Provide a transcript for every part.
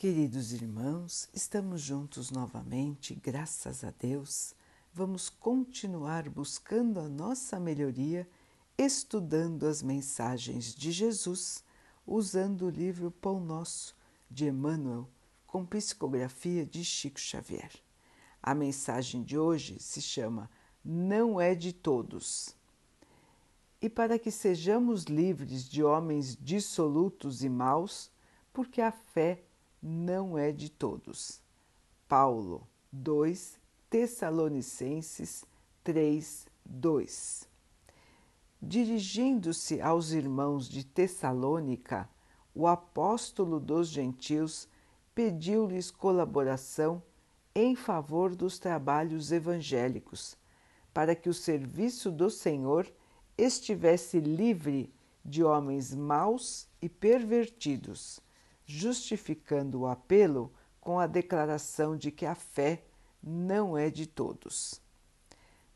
Queridos irmãos, estamos juntos novamente, graças a Deus. Vamos continuar buscando a nossa melhoria, estudando as mensagens de Jesus, usando o livro Pão Nosso de Emmanuel, com psicografia de Chico Xavier. A mensagem de hoje se chama Não é de todos. E para que sejamos livres de homens dissolutos e maus, porque a fé não é de todos. Paulo 2 Tessalonicenses 3, 2 Dirigindo-se aos irmãos de Tessalônica, o apóstolo dos gentios pediu-lhes colaboração em favor dos trabalhos evangélicos, para que o serviço do Senhor estivesse livre de homens maus e pervertidos justificando o apelo com a declaração de que a fé não é de todos.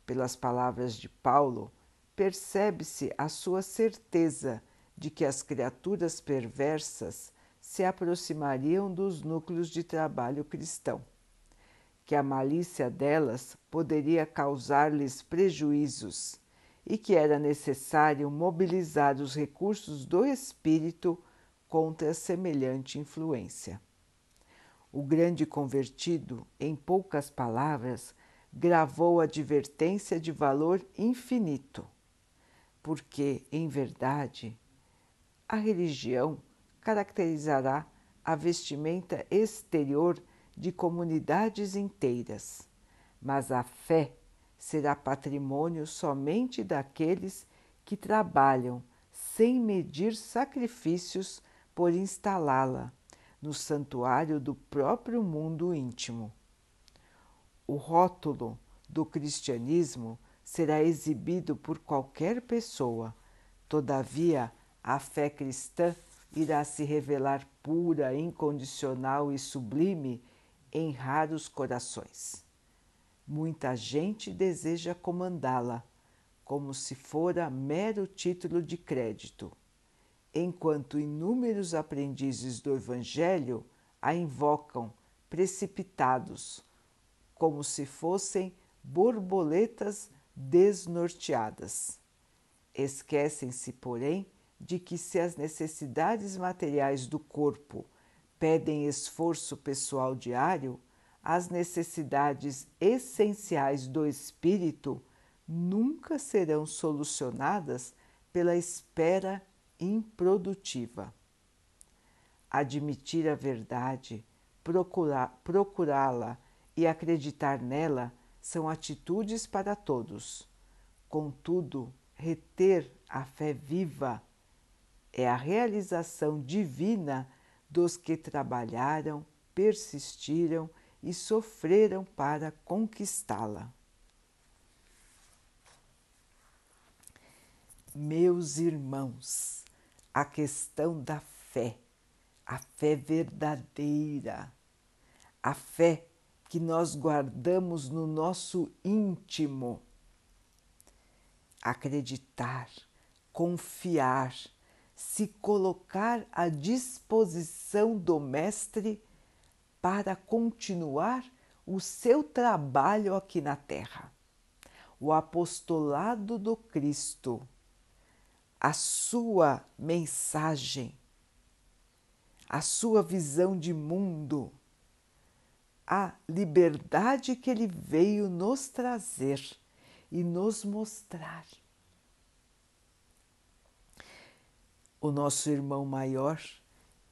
Pelas palavras de Paulo, percebe-se a sua certeza de que as criaturas perversas se aproximariam dos núcleos de trabalho cristão, que a malícia delas poderia causar-lhes prejuízos e que era necessário mobilizar os recursos do espírito contra semelhante influência. O grande convertido, em poucas palavras, gravou advertência de valor infinito, porque, em verdade, a religião caracterizará a vestimenta exterior de comunidades inteiras, mas a fé será patrimônio somente daqueles que trabalham sem medir sacrifícios por instalá-la no santuário do próprio mundo íntimo. O rótulo do cristianismo será exibido por qualquer pessoa, todavia, a fé cristã irá se revelar pura, incondicional e sublime em raros corações. Muita gente deseja comandá-la, como se fora mero título de crédito enquanto inúmeros aprendizes do Evangelho a invocam precipitados, como se fossem borboletas desnorteadas. Esquecem-se, porém, de que se as necessidades materiais do corpo pedem esforço pessoal diário, as necessidades essenciais do espírito nunca serão solucionadas pela espera improdutiva. Admitir a verdade, procurá-la e acreditar nela são atitudes para todos. Contudo, reter a fé viva é a realização divina dos que trabalharam, persistiram e sofreram para conquistá-la. Meus irmãos, a questão da fé, a fé verdadeira, a fé que nós guardamos no nosso íntimo. Acreditar, confiar, se colocar à disposição do Mestre para continuar o seu trabalho aqui na Terra. O apostolado do Cristo a sua mensagem, a sua visão de mundo, a liberdade que ele veio nos trazer e nos mostrar. O nosso irmão maior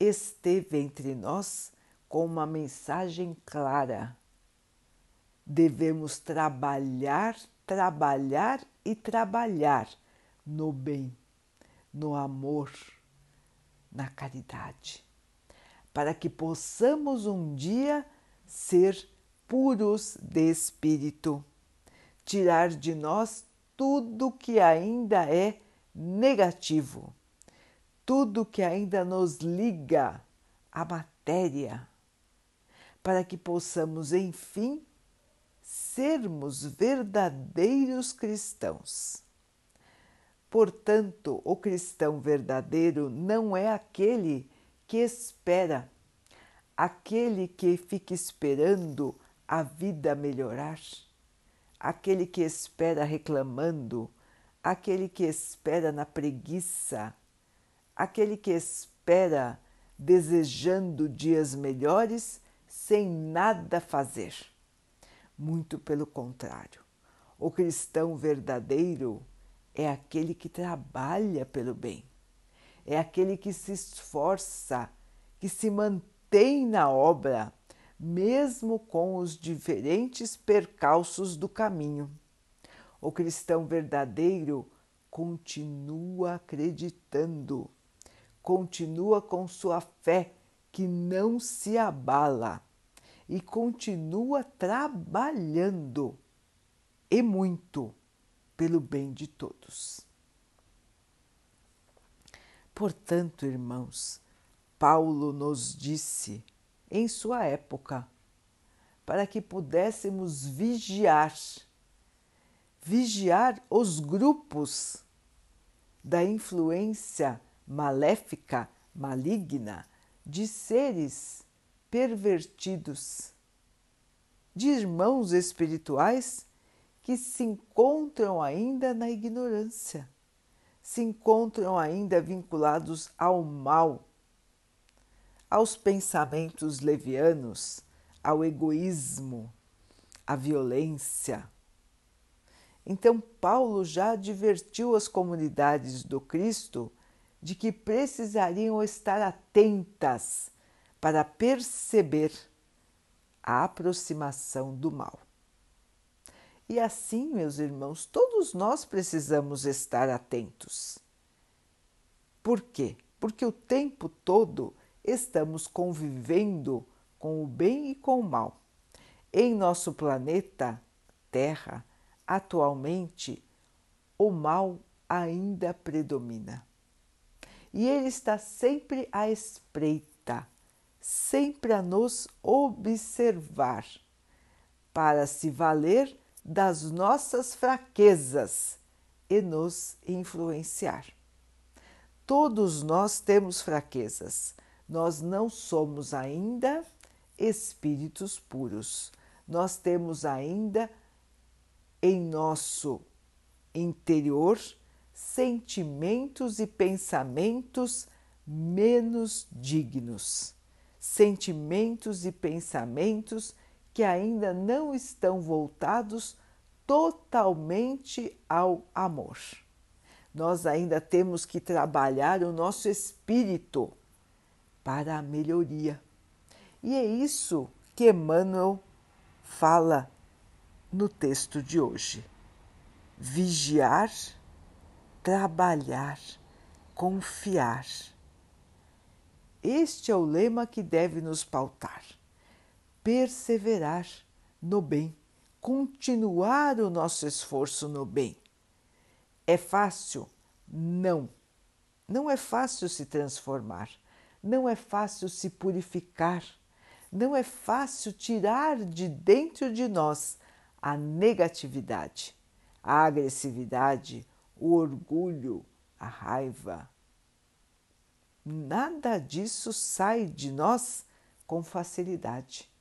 esteve entre nós com uma mensagem clara. Devemos trabalhar, trabalhar e trabalhar no bem no amor, na caridade, para que possamos um dia ser puros de espírito, tirar de nós tudo que ainda é negativo, tudo que ainda nos liga à matéria, para que possamos, enfim, sermos verdadeiros cristãos Portanto, o cristão verdadeiro não é aquele que espera. Aquele que fica esperando a vida melhorar, aquele que espera reclamando, aquele que espera na preguiça, aquele que espera desejando dias melhores sem nada fazer. Muito pelo contrário, o cristão verdadeiro é aquele que trabalha pelo bem, é aquele que se esforça, que se mantém na obra, mesmo com os diferentes percalços do caminho. O cristão verdadeiro continua acreditando, continua com sua fé que não se abala e continua trabalhando e muito pelo bem de todos. Portanto, irmãos, Paulo nos disse em sua época para que pudéssemos vigiar, vigiar os grupos da influência maléfica, maligna de seres pervertidos, de irmãos espirituais que se encontram ainda na ignorância, se encontram ainda vinculados ao mal, aos pensamentos levianos, ao egoísmo, à violência. Então, Paulo já advertiu as comunidades do Cristo de que precisariam estar atentas para perceber a aproximação do mal. E assim, meus irmãos, todos nós precisamos estar atentos. Por quê? Porque o tempo todo estamos convivendo com o bem e com o mal. Em nosso planeta Terra, atualmente, o mal ainda predomina. E ele está sempre à espreita, sempre a nos observar, para se valer das nossas fraquezas e nos influenciar. Todos nós temos fraquezas, nós não somos ainda espíritos puros, nós temos ainda em nosso interior sentimentos e pensamentos menos dignos, sentimentos e pensamentos que ainda não estão voltados totalmente ao amor. Nós ainda temos que trabalhar o nosso espírito para a melhoria. E é isso que Emmanuel fala no texto de hoje. Vigiar, trabalhar, confiar. Este é o lema que deve nos pautar perseverar no bem, continuar o nosso esforço no bem. É fácil? Não. Não é fácil se transformar, não é fácil se purificar, não é fácil tirar de dentro de nós a negatividade, a agressividade, o orgulho, a raiva. Nada disso sai de nós com facilidade.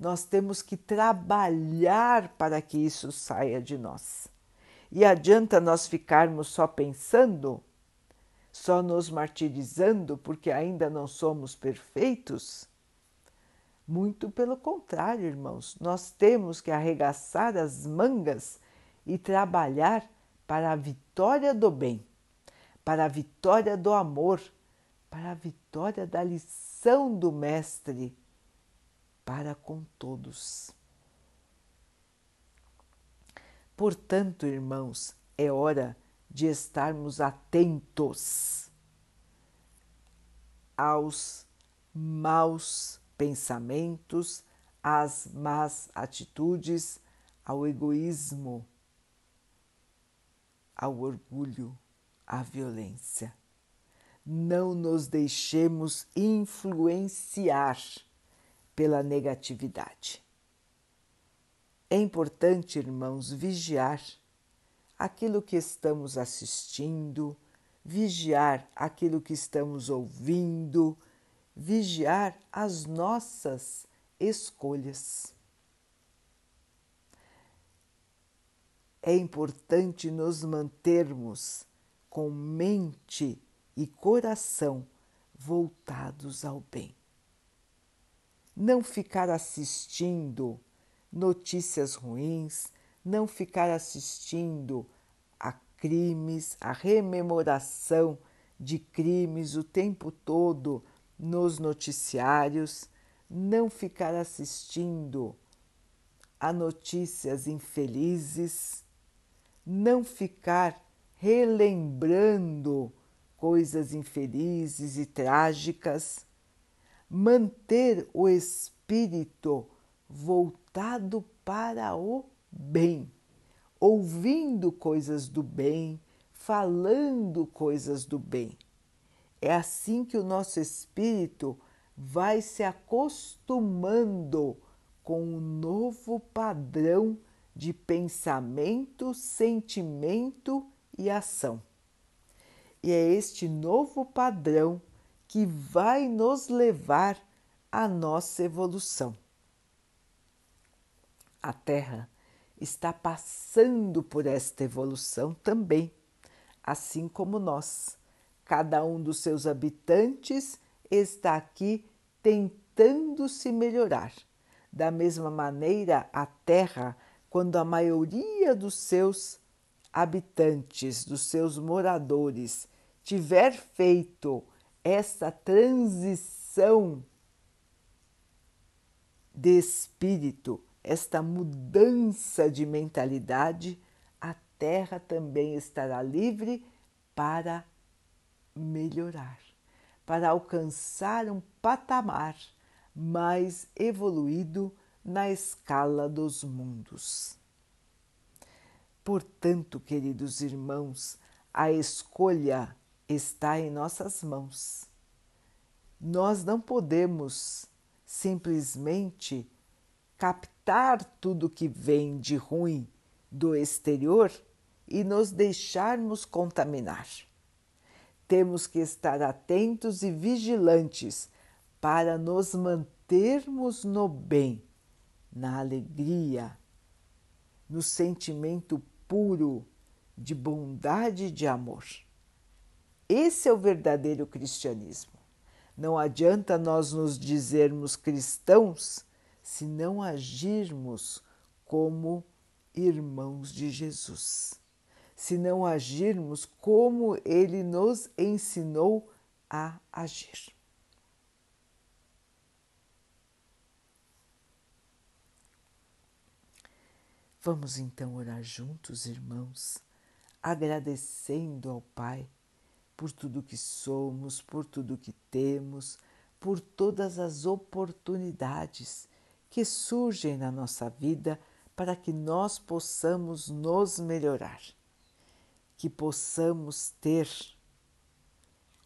Nós temos que trabalhar para que isso saia de nós. E adianta nós ficarmos só pensando, só nos martirizando porque ainda não somos perfeitos? Muito pelo contrário, irmãos, nós temos que arregaçar as mangas e trabalhar para a vitória do bem, para a vitória do amor, para a vitória da lição do Mestre para com todos. Portanto, irmãos, é hora de estarmos atentos aos maus pensamentos, às más atitudes, ao egoísmo, ao orgulho, à violência. Não nos deixemos influenciar pela negatividade. É importante, irmãos, vigiar aquilo que estamos assistindo, vigiar aquilo que estamos ouvindo, vigiar as nossas escolhas. É importante nos mantermos com mente e coração voltados ao bem. Não ficar assistindo notícias ruins, não ficar assistindo a crimes, a rememoração de crimes o tempo todo nos noticiários, não ficar assistindo a notícias infelizes, não ficar relembrando coisas infelizes e trágicas, manter o espírito voltado para o bem, ouvindo coisas do bem, falando coisas do bem. É assim que o nosso espírito vai se acostumando com um novo padrão de pensamento, sentimento e ação. E é este novo padrão que vai nos levar à nossa evolução. A Terra está passando por esta evolução também, assim como nós. Cada um dos seus habitantes está aqui tentando se melhorar. Da mesma maneira, a Terra, quando a maioria dos seus habitantes, dos seus moradores, tiver feito essa transição de espírito, esta mudança de mentalidade, a Terra também estará livre para melhorar, para alcançar um patamar mais evoluído na escala dos mundos. Portanto, queridos irmãos, a escolha está em nossas mãos. Nós não podemos simplesmente captar tudo que vem de ruim do exterior e nos deixarmos contaminar. Temos que estar atentos e vigilantes para nos mantermos no bem, na alegria, no sentimento puro de bondade e de amor. Esse é o verdadeiro cristianismo. Não adianta nós nos dizermos cristãos se não agirmos como irmãos de Jesus, se não agirmos como ele nos ensinou a agir. Vamos então orar juntos, irmãos, agradecendo ao Pai por tudo que somos, por tudo que temos, por todas as oportunidades que surgem na nossa vida para que nós possamos nos melhorar, que possamos ter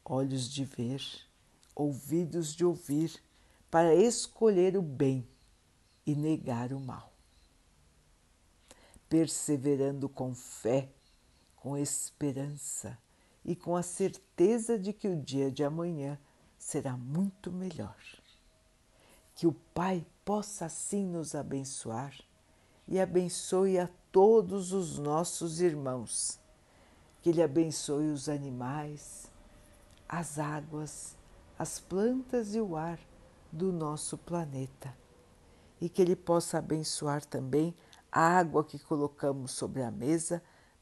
olhos de ver, ouvidos de ouvir, para escolher o bem e negar o mal. Perseverando com fé, com esperança e com a certeza de que o dia de amanhã será muito melhor. Que o Pai possa assim nos abençoar e abençoe a todos os nossos irmãos. Que Ele abençoe os animais, as águas, as plantas e o ar do nosso planeta. E que Ele possa abençoar também a água que colocamos sobre a mesa